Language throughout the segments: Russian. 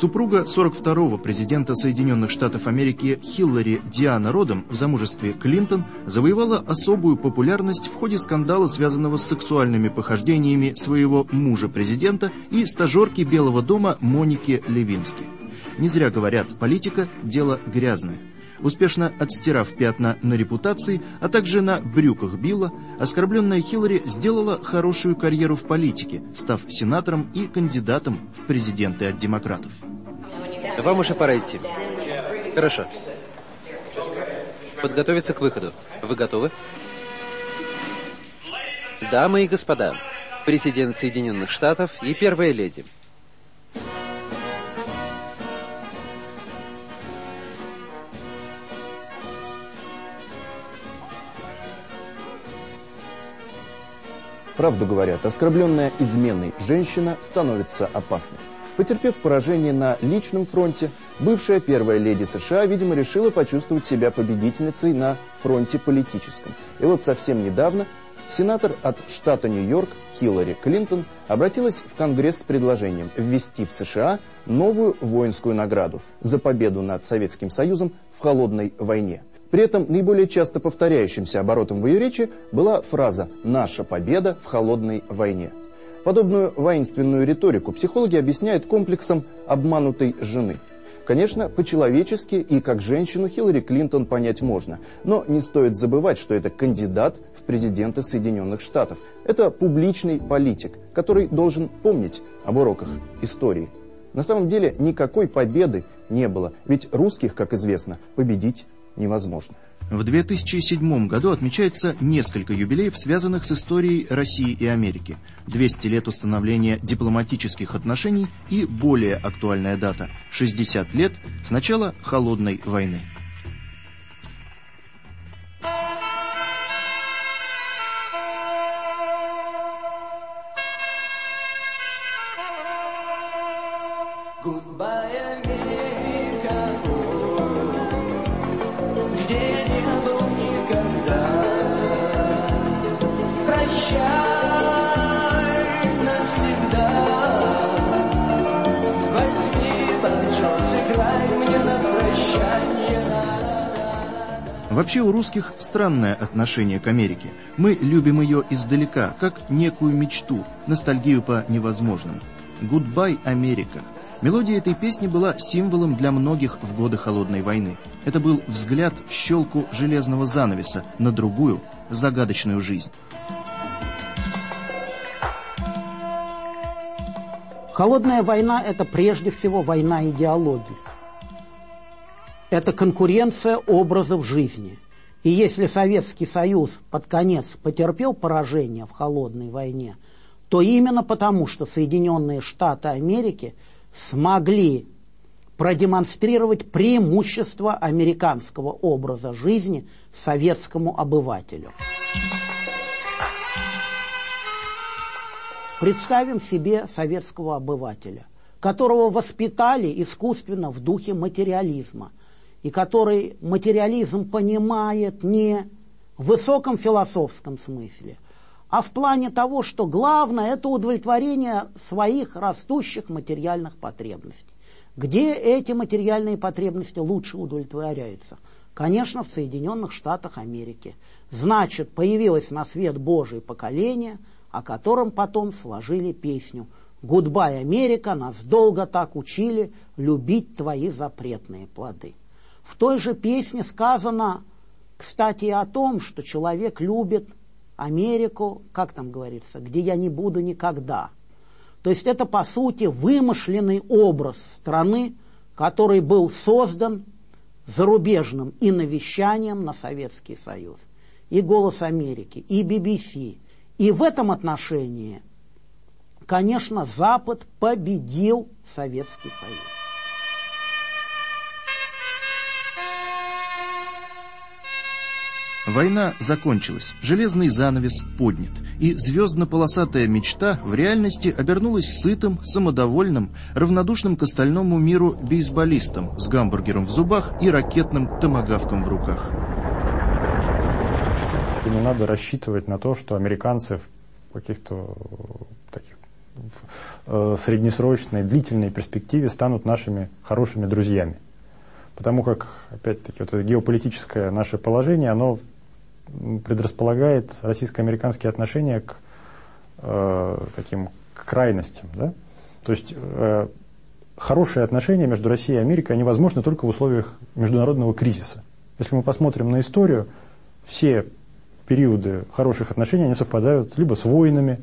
Супруга 42-го президента Соединенных Штатов Америки Хиллари Диана Родом в замужестве Клинтон завоевала особую популярность в ходе скандала, связанного с сексуальными похождениями своего мужа-президента и стажерки Белого дома Моники Левински. Не зря говорят, политика – дело грязное. Успешно отстирав пятна на репутации, а также на брюках Билла, оскорбленная Хиллари сделала хорошую карьеру в политике, став сенатором и кандидатом в президенты от демократов. Вам уже пора идти. Хорошо. Подготовиться к выходу. Вы готовы? Дамы и господа, президент Соединенных Штатов и первая леди – Правду говорят, оскорбленная изменой женщина становится опасной. Потерпев поражение на личном фронте, бывшая первая леди США, видимо, решила почувствовать себя победительницей на фронте политическом. И вот совсем недавно сенатор от штата Нью-Йорк Хиллари Клинтон обратилась в Конгресс с предложением ввести в США новую воинскую награду за победу над Советским Союзом в холодной войне. При этом наиболее часто повторяющимся оборотом в ее речи была фраза «наша победа в холодной войне». Подобную воинственную риторику психологи объясняют комплексом обманутой жены. Конечно, по-человечески и как женщину Хиллари Клинтон понять можно, но не стоит забывать, что это кандидат в президенты Соединенных Штатов. Это публичный политик, который должен помнить об уроках истории. На самом деле никакой победы не было, ведь русских, как известно, победить невозможно. В 2007 году отмечается несколько юбилеев, связанных с историей России и Америки. 200 лет установления дипломатических отношений и более актуальная дата – 60 лет с начала Холодной войны. Goodbye, Вообще у русских странное отношение к Америке. Мы любим ее издалека, как некую мечту, ностальгию по невозможному. «Goodbye, Америка». Мелодия этой песни была символом для многих в годы Холодной войны. Это был взгляд в щелку железного занавеса на другую, загадочную жизнь. Холодная война – это прежде всего война идеологии это конкуренция образов жизни. И если Советский Союз под конец потерпел поражение в холодной войне, то именно потому, что Соединенные Штаты Америки смогли продемонстрировать преимущество американского образа жизни советскому обывателю. Представим себе советского обывателя, которого воспитали искусственно в духе материализма – и который материализм понимает не в высоком философском смысле, а в плане того, что главное это удовлетворение своих растущих материальных потребностей. Где эти материальные потребности лучше удовлетворяются? Конечно, в Соединенных Штатах Америки. Значит, появилось на свет Божие поколение, о котором потом сложили песню «Goodbye, Америка, нас долго так учили любить твои запретные плоды». В той же песне сказано, кстати, о том, что человек любит Америку, как там говорится, где я не буду никогда. То есть это, по сути, вымышленный образ страны, который был создан зарубежным иновещанием на Советский Союз. И «Голос Америки», и BBC. И в этом отношении, конечно, Запад победил Советский Союз. Война закончилась, железный занавес поднят, и звездно-полосатая мечта в реальности обернулась сытым, самодовольным, равнодушным к остальному миру бейсболистом с гамбургером в зубах и ракетным томагавком в руках. И не надо рассчитывать на то, что американцы в каких-то таких в среднесрочной, длительной перспективе станут нашими хорошими друзьями. Потому как, опять-таки, вот это геополитическое наше положение, оно предрасполагает российско-американские отношения к э, таким крайностям. Да? То есть э, хорошие отношения между Россией и Америкой, они возможны только в условиях международного кризиса. Если мы посмотрим на историю, все периоды хороших отношений, они совпадают либо с войнами,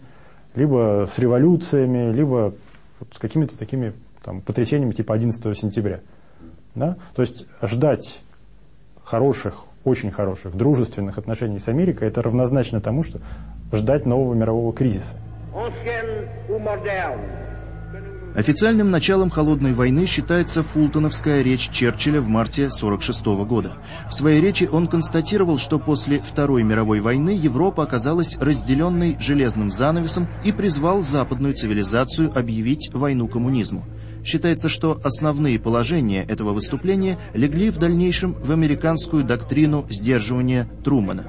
либо с революциями, либо вот с какими-то такими там, потрясениями типа 11 сентября. Да? То есть ждать хороших, очень хороших, дружественных отношений с Америкой, это равнозначно тому, что ждать нового мирового кризиса. Официальным началом холодной войны считается фултоновская речь Черчилля в марте 1946 года. В своей речи он констатировал, что после Второй мировой войны Европа оказалась разделенной железным занавесом и призвал западную цивилизацию объявить войну коммунизму. Считается, что основные положения этого выступления легли в дальнейшем в американскую доктрину сдерживания Трумана.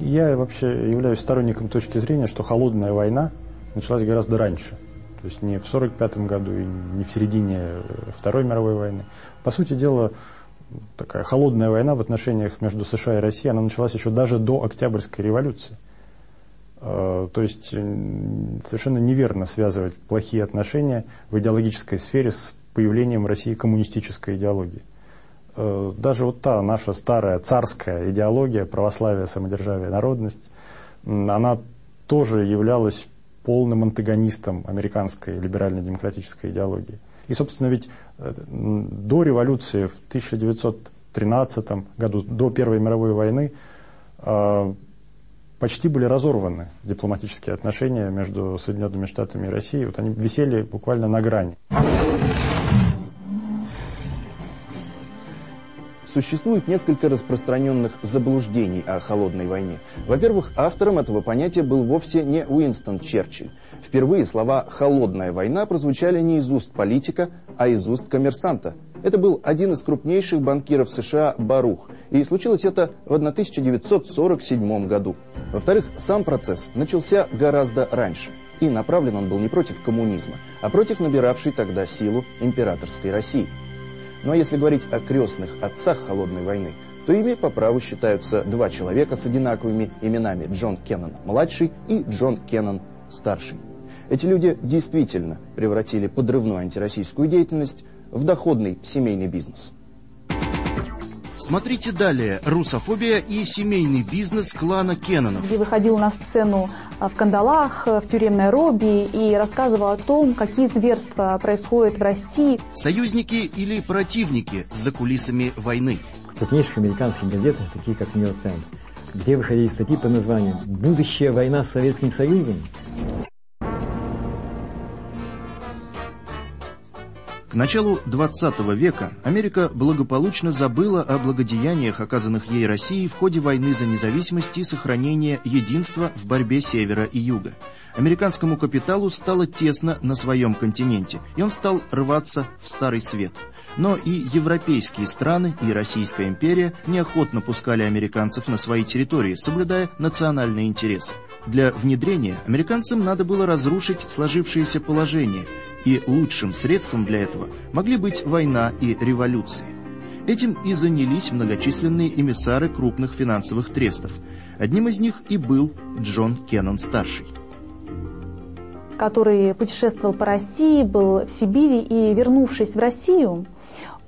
Я вообще являюсь сторонником точки зрения, что холодная война началась гораздо раньше. То есть не в 1945 году и не в середине э, Второй мировой войны. По сути дела, такая холодная война в отношениях между США и Россией, она началась еще даже до Октябрьской революции. Э, то есть совершенно неверно связывать плохие отношения в идеологической сфере с появлением в России коммунистической идеологии. Э, даже вот та наша старая царская идеология, православие, самодержавие, народность, она тоже являлась полным антагонистом американской либерально-демократической идеологии. И, собственно, ведь э, до революции в 1913 году, до Первой мировой войны, почти были разорваны дипломатические отношения между Соединенными Штатами и Россией. Вот они висели буквально на грани. Существует несколько распространенных заблуждений о холодной войне. Во-первых, автором этого понятия был вовсе не Уинстон Черчилль. Впервые слова «холодная война» прозвучали не из уст политика, а из уст коммерсанта. Это был один из крупнейших банкиров США Барух, и случилось это в 1947 году. Во-вторых, сам процесс начался гораздо раньше, и направлен он был не против коммунизма, а против набиравшей тогда силу императорской России. А если говорить о крестных отцах Холодной войны, то ими по праву считаются два человека с одинаковыми именами Джон Кеннон-младший и Джон Кеннон-старший. Эти люди действительно превратили подрывную антироссийскую деятельность в доходный семейный бизнес. Смотрите далее «Русофобия и семейный бизнес клана Кеннонов». Где выходил на сцену а, в кандалах, в тюремной робе и рассказывал о том, какие зверства происходят в России. Союзники или противники за кулисами войны. В крупнейших американских газетах, такие как «Нью-Йорк Таймс», где выходили статьи под названием «Будущая война с Советским Союзом», К началу XX века Америка благополучно забыла о благодеяниях, оказанных ей России в ходе войны за независимость и сохранение единства в борьбе севера и юга. Американскому капиталу стало тесно на своем континенте, и он стал рваться в Старый Свет. Но и европейские страны, и Российская империя неохотно пускали американцев на свои территории, соблюдая национальные интересы. Для внедрения американцам надо было разрушить сложившееся положение, и лучшим средством для этого могли быть война и революции. Этим и занялись многочисленные эмиссары крупных финансовых трестов. Одним из них и был Джон Кеннон-старший который путешествовал по России, был в Сибири и, вернувшись в Россию,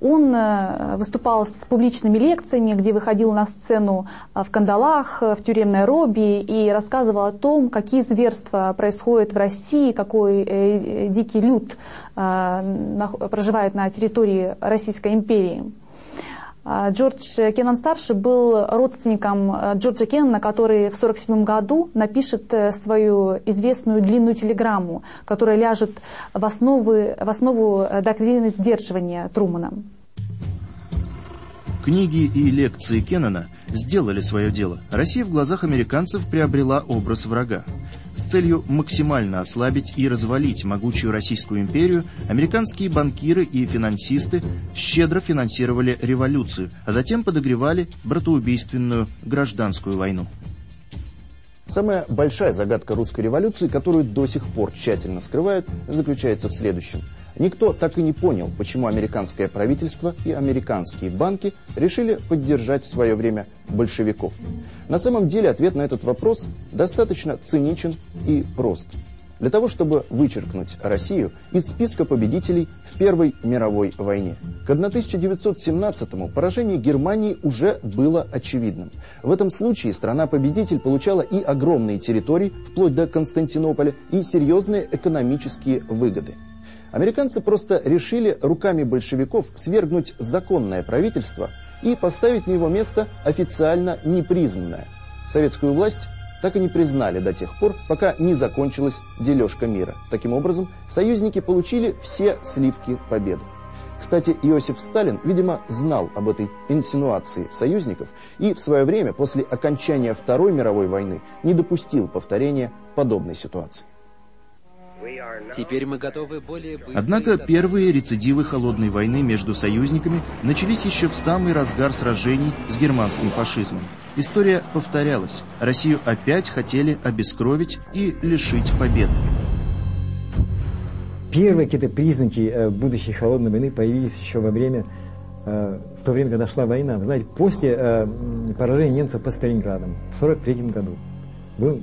он э, выступал с публичными лекциями, где выходил на сцену э, в кандалах, э, в тюремной робе и рассказывал о том, какие зверства происходят в России, какой дикий люд проживает на территории Российской империи. А, Джордж Кеннон-старший был родственником Джорджа Кеннона, который в 1947 году напишет свою известную длинную телеграмму, которая ляжет в основу, в основу доктрины сдерживания Трумана. Книги и лекции Кеннона сделали свое дело. Россия в глазах американцев приобрела образ врага. С целью максимально ослабить и развалить могучую Российскую империю, американские банкиры и финансисты щедро финансировали революцию, а затем подогревали братоубийственную гражданскую войну. Самая большая загадка русской революции, которую до сих пор тщательно скрывают, заключается в следующем. Никто так и не понял, почему американское правительство и американские банки решили поддержать в свое время большевиков. На самом деле ответ на этот вопрос достаточно циничен и прост – для того, чтобы вычеркнуть Россию из списка победителей в Первой мировой войне. К 1917-му поражение Германии уже было очевидным. В этом случае страна-победитель получала и огромные территории, вплоть до Константинополя, и серьезные экономические выгоды. Американцы просто решили руками большевиков свергнуть законное правительство и поставить на его место официально непризнанное. Советскую власть так и не признали до тех пор, пока не закончилась дележка мира. Таким образом, союзники получили все сливки победы. Кстати, Иосиф Сталин, видимо, знал об этой инсинуации союзников и в свое время, после окончания Второй мировой войны, не допустил повторения подобной ситуации. Теперь мы готовы более быстро... Однако первые рецидивы холодной войны между союзниками начались еще в самый разгар сражений с германским фашизмом. История повторялась. Россию опять хотели обескровить и лишить победы. Первые какие-то признаки э, будущей холодной войны появились еще во время, э, в то время, когда шла война. Вы знаете, после э, поражения немцев под Сталинградом в 1943 году был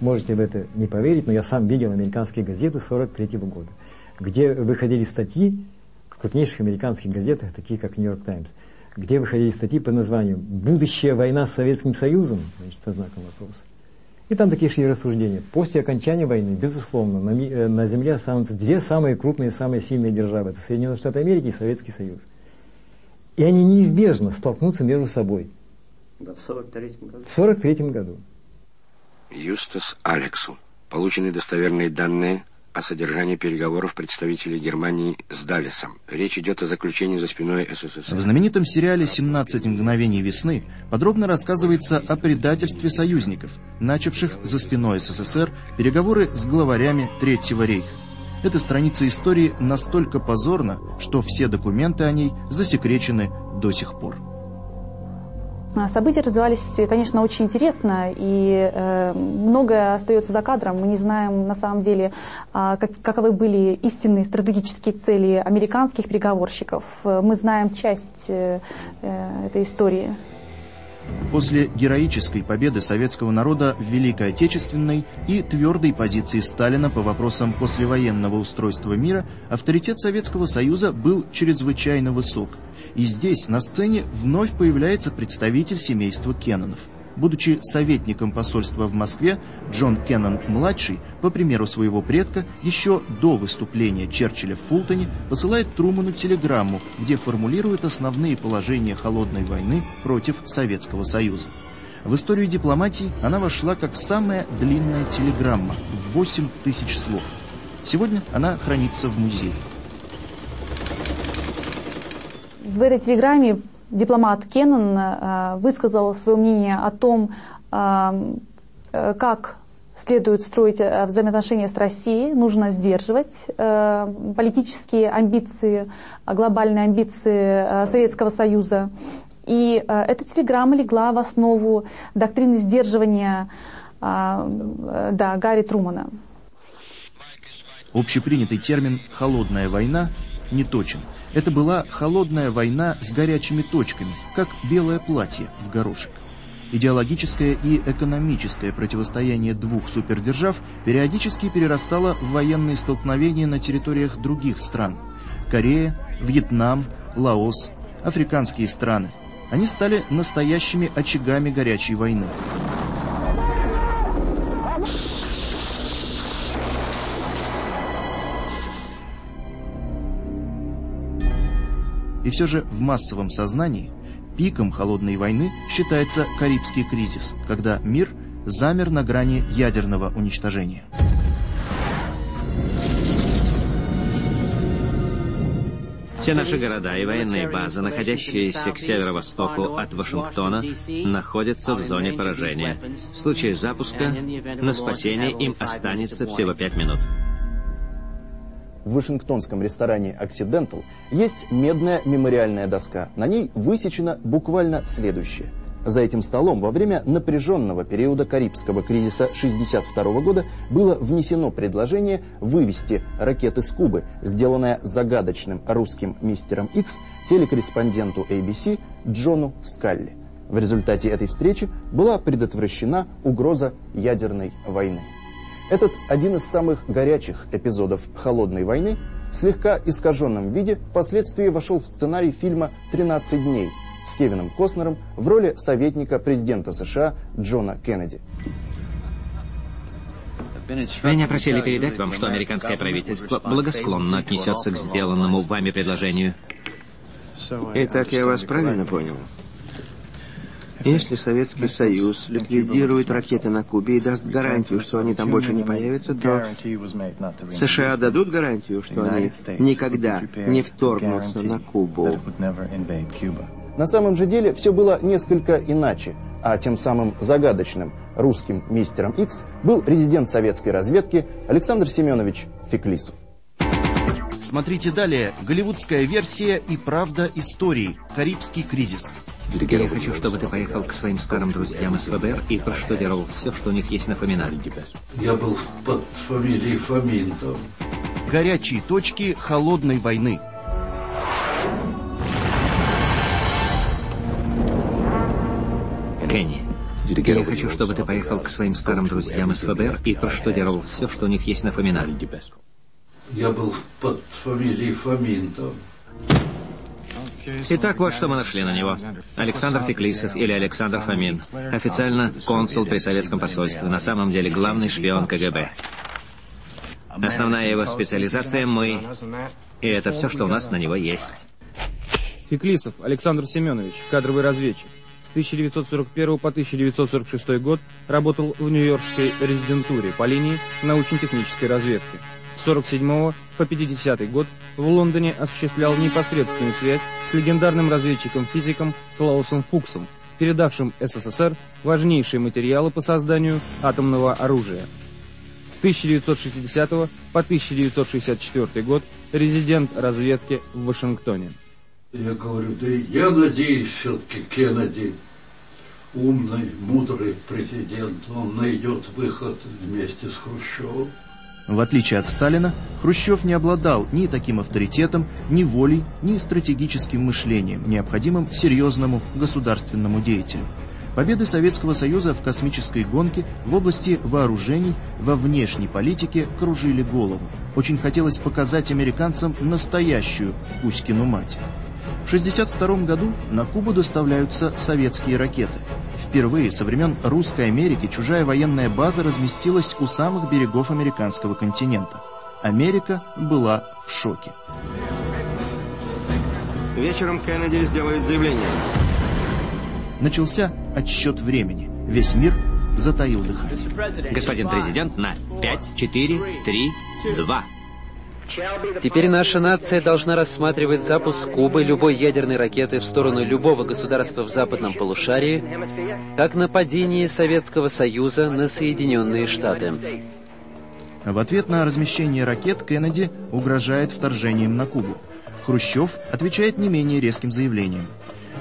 Можете в это не поверить, но я сам видел американские газеты 43 года, где выходили статьи в крупнейших американских газетах, такие как Нью-Йорк Таймс, где выходили статьи под названием «Будущая война с Советским Союзом», значит, со знаком вопроса. И там такие шли рассуждения. После окончания войны, безусловно, на, э, на Земле останутся две самые крупные, самые сильные державы. Это Соединенные Штаты Америки и Советский Союз. И они неизбежно столкнутся между собой. Да, в 43 году. В 43 году. Юстас Алексу. Получены достоверные данные о содержании переговоров представителей Германии с Далисом. Речь идет о заключении за спиной СССР. В знаменитом сериале «17 мгновений весны» подробно рассказывается о предательстве союзников, начавших за спиной СССР переговоры с главарями Третьего рейха. Эта страница истории настолько позорна, что все документы о ней засекречены до сих пор. События развивались, конечно, очень интересно, и э, многое остается за кадром. Мы не знаем, на самом деле, э, как, каковы были истинные стратегические цели американских переговорщиков. Мы знаем часть э, э этой истории. После героической победы советского народа в Великой Отечественной и твердой позиции Сталина по вопросам послевоенного устройства мира, авторитет Советского Союза был чрезвычайно высок – и здесь, на сцене, вновь появляется представитель семейства Кеннонов. Будучи советником посольства в Москве, Джон Кеннон-младший, по примеру своего предка, еще до выступления Черчилля в Фултоне посылает Труману телеграмму, где формулирует основные положения холодной войны против Советского Союза. В историю дипломатии она вошла как самая длинная телеграмма в 8 тысяч слов. Сегодня она хранится в музее. В этой телеграмме дипломат Кеннон э, высказал свое мнение о том, э, э, как следует строить взаимоотношения с Россией, нужно сдерживать политические амбиции, глобальные амбиции Советского Союза. И эта телеграмма легла в основу доктрины сдерживания да, Гарри Трумана. Общепринятый термин «холодная война» не точен. Это была холодная война с горячими точками, как белое платье в горошек. Идеологическое и экономическое противостояние двух супердержав периодически перерастало в военные столкновения на территориях других стран. Корея, Вьетнам, Лаос, африканские страны. Они стали настоящими очагами горячей войны. И все же в массовом сознании пиком холодной войны считается Карибский кризис, когда мир замер на грани ядерного уничтожения. Все наши города и военные базы, находящиеся к северо-востоку от Вашингтона, находятся в зоне поражения. В случае запуска на спасение им останется всего пять минут в вашингтонском ресторане «Occidental» есть медная мемориальная доска. На ней высечено буквально следующее. За этим столом во время напряженного периода Карибского кризиса 1962 года было внесено предложение вывести ракеты с Кубы, сделанное загадочным русским мистером Икс телекорреспонденту ABC Джону Скалли. В результате этой встречи была предотвращена угроза ядерной войны. Этот один из самых горячих эпизодов «Холодной войны» в слегка искаженном виде впоследствии вошел в сценарий фильма «13 дней» с Кевином Костнером в роли советника президента США Джона Кеннеди. Меня просили передать вам, что американское правительство благосклонно отнесется к сделанному вами предложению. Итак, я вас правильно понял? Если Советский Союз ликвидирует ракеты на Кубе и даст гарантию, что они там больше не появятся, то США дадут гарантию, что они никогда не вторгнутся на Кубу. На самом же деле все было несколько иначе, а тем самым загадочным русским мистером Икс был резидент советской разведки Александр Семенович Феклисов. Смотрите далее. Голливудская версия и правда истории. Карибский кризис. Я хочу, чтобы ты поехал к своим старым друзьям из ФБР и проштудировал все, что у них есть на Фомина. Я был под фамилией Фоминтов. Горячие точки холодной войны. Кенни, я хочу, чтобы ты поехал к своим старым друзьям из ФБР и проштудировал все, что у них есть на Фомина. Я был под фамилией Фоминтов. Итак, вот что мы нашли на него. Александр Феклисов или Александр Фомин. Официально консул при советском посольстве. На самом деле главный шпион КГБ. Основная его специализация — мы. И это все, что у нас на него есть. Феклисов Александр Семенович, кадровый разведчик. С 1941 по 1946 год работал в Нью-Йоркской резидентуре по линии научно-технической разведки. С 47 по 50 год в Лондоне осуществлял непосредственную связь с легендарным разведчиком-физиком Клаусом Фуксом, передавшим СССР важнейшие материалы по созданию атомного оружия. С 1960 по 1964 год резидент разведки в Вашингтоне. Я говорю, да я надеюсь все-таки Кеннеди, умный, мудрый президент, он найдет выход вместе с Хрущевым. В отличие от Сталина, Хрущев не обладал ни таким авторитетом, ни волей, ни стратегическим мышлением, необходимым серьезному государственному деятелю. Победы Советского Союза в космической гонке в области вооружений во внешней политике кружили голову. Очень хотелось показать американцам настоящую Кузькину мать. В 1962 году на Кубу доставляются советские ракеты. Впервые со времен Русской Америки чужая военная база разместилась у самых берегов американского континента. Америка была в шоке. Вечером Кеннеди сделает заявление. Начался отсчет времени. Весь мир затаил дыхание. Господин президент, на 5, 4, 3, 2. Теперь наша нация должна рассматривать запуск Кубы любой ядерной ракеты в сторону любого государства в западном полушарии как нападение Советского Союза на Соединенные Штаты. В ответ на размещение ракет Кеннеди угрожает вторжением на Кубу. Хрущев отвечает не менее резким заявлением.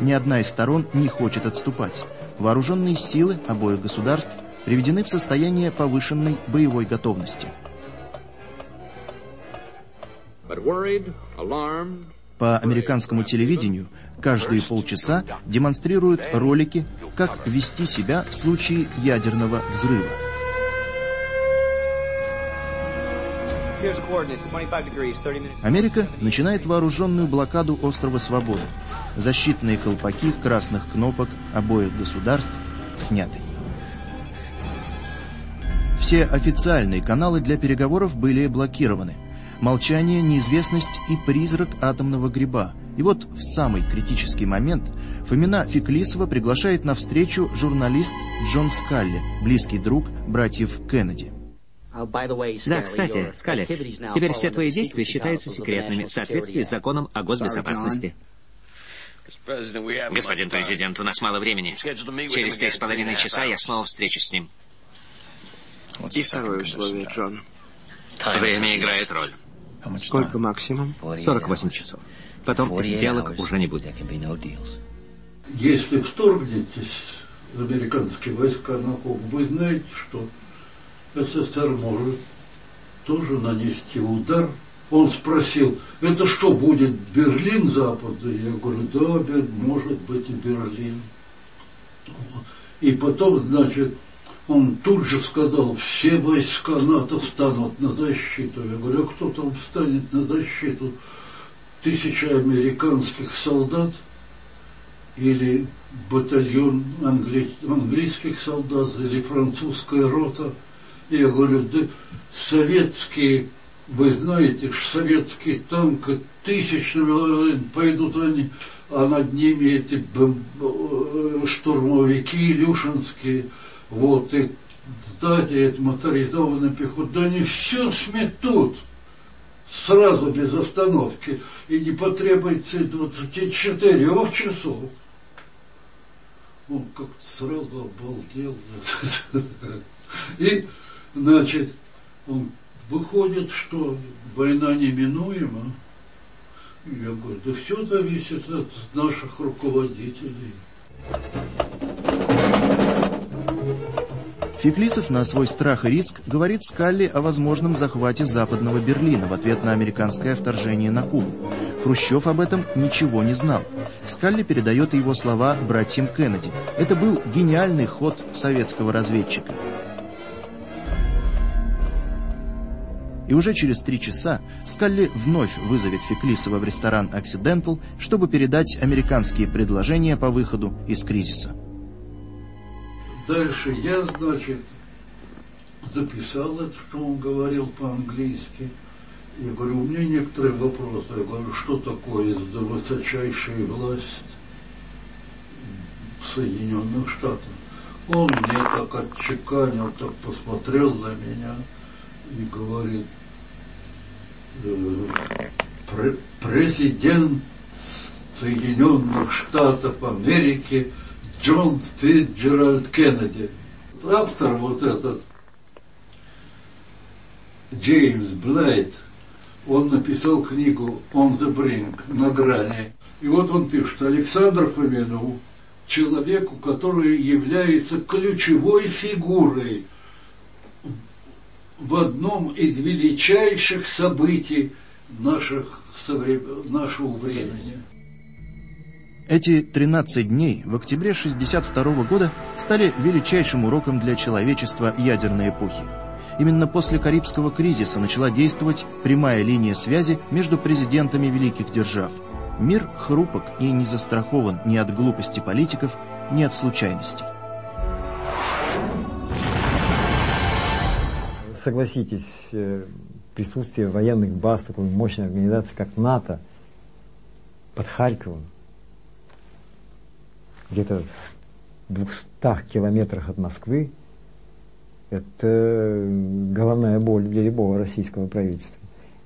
Ни одна из сторон не хочет отступать. Вооруженные силы обоих государств приведены в состояние повышенной боевой готовности. По американскому телевидению каждые полчаса демонстрируют ролики, как вести себя в случае ядерного взрыва. Америка начинает вооруженную блокаду острова Свободы. Защитные колпаки красных кнопок обоих государств сняты. Все официальные каналы для переговоров были блокированы. Молчание, неизвестность и призрак атомного гриба. И вот в самый критический момент Фомина Феклисова приглашает на встречу журналист Джон Скалли, близкий друг братьев Кеннеди. Да, кстати, Скалли, теперь все твои действия считаются секретными в соответствии с законом о госбезопасности. Господин президент, у нас мало времени. Через три с половиной часа я снова встречусь с ним. И второе условие, Джон. Время играет роль. Сколько максимум? 48 часов. Потом сделок уже не будет. если вторгнетесь американские войска на Кубу, вы знаете, что СССР может тоже нанести удар. Он спросил, это что, будет Берлин западный? Я говорю, да, может быть и Берлин. И потом, значит, он тут же сказал, все войска НАТО встанут на защиту. Я говорю, а кто там встанет на защиту? Тысяча американских солдат или батальон англи... английских солдат или французская рота. Я говорю, да советские, вы знаете, что советские танки тысячными пойдут они, а над ними эти э, штурмовики илюшинские, вот, и сзади это моторизованная пехота, да они все сметут сразу без остановки, и не потребуется 24 часов. Он как-то сразу обалдел. И, значит, он выходит, что война неминуема. Я говорю, да все зависит от наших руководителей. Феклисов на свой страх и риск говорит Скалли о возможном захвате западного Берлина в ответ на американское вторжение на Кубу. Хрущев об этом ничего не знал. Скалли передает его слова братьям Кеннеди. Это был гениальный ход советского разведчика. И уже через три часа Скалли вновь вызовет Феклисова в ресторан «Оксидентал», чтобы передать американские предложения по выходу из кризиса. Дальше я, значит, записал это, что он говорил по-английски. Я говорю, у меня некоторые вопросы. Я говорю, что такое за высочайшая власть Соединенных Штатах? Он мне так отчеканил, так посмотрел на меня и говорит, э, президент Соединенных Штатов Америки – Джон Фитджеральд Кеннеди. Автор вот этот Джеймс Блайт, он написал книгу «On the Brink», «На грани». И вот он пишет, Александр Фоминов, человеку, который является ключевой фигурой в одном из величайших событий наших, нашего времени – эти 13 дней в октябре 1962 года стали величайшим уроком для человечества ядерной эпохи. Именно после Карибского кризиса начала действовать прямая линия связи между президентами великих держав. Мир хрупок и не застрахован ни от глупости политиков, ни от случайностей. Согласитесь, э, присутствие военных баз такой мощной организации, как НАТО, под Харьковом, где-то в 200 километрах от Москвы, это головная боль для любого российского правительства.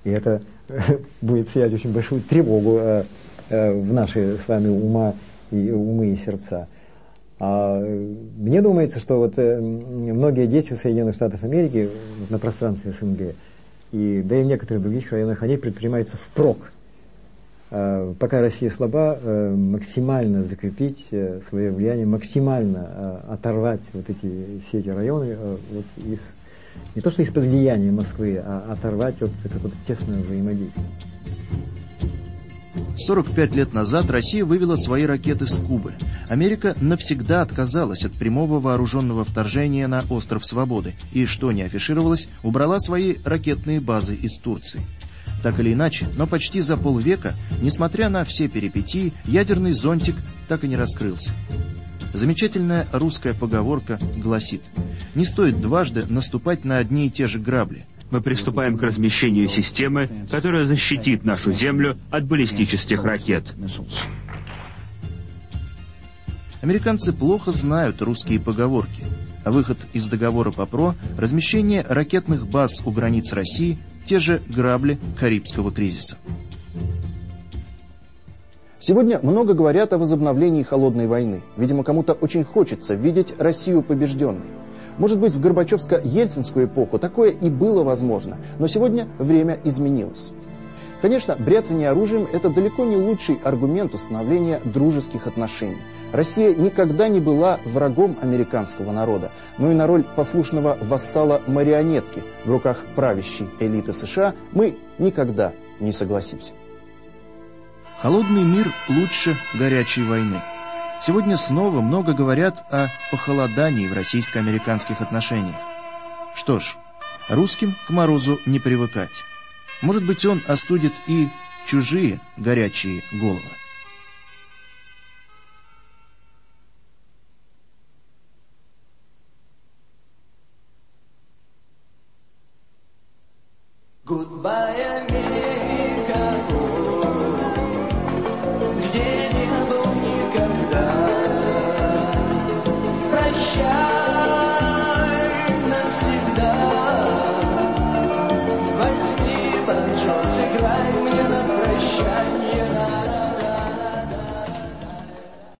И это будет сиять очень большую тревогу э, э, в наши с вами ума и умы и сердца. А мне думается, что вот э, многие действия Соединенных Штатов Америки на пространстве СНГ и да и в некоторых других районах, они предпринимаются впрок. Э, пока Россия слаба, э, максимально закрепить э, свое влияние, максимально оторвать вот эти, все эти районы вот из, не то что из-под влияния Москвы, а оторвать вот это вот тесное взаимодействие. 45 лет назад Россия вывела свои ракеты с Кубы. Америка навсегда отказалась от прямого вооруженного вторжения на Остров Свободы и, что не афишировалось, убрала свои ракетные базы из Турции. Так или иначе, но почти за полвека, несмотря на все перипетии, ядерный зонтик так и не раскрылся. Замечательная русская поговорка гласит «Не стоит дважды наступать на одни и те же грабли». Мы приступаем к размещению системы, которая защитит нашу Землю от баллистических ракет. Американцы плохо знают русские поговорки, а выход из договора по ПРО, размещение ракетных баз у границ России те же грабли Карибского кризиса. Сегодня много говорят о возобновлении холодной войны. Видимо, кому-то очень хочется видеть Россию побежденной. Может быть, в Горбачевско-Ельцинскую эпоху такое и было возможно, но сегодня время изменилось. Конечно, бряцание оружием – это далеко не лучший аргумент установления дружеских отношений. Россия никогда не была врагом американского народа, но и на роль послушного вассала-марионетки в руках правящей элиты США мы никогда не согласимся. Холодный мир лучше горячей войны. Сегодня снова много говорят о похолодании в российско-американских отношениях. Что ж, русским к морозу не привыкать. Может быть, он остудит и чужие горячие головы.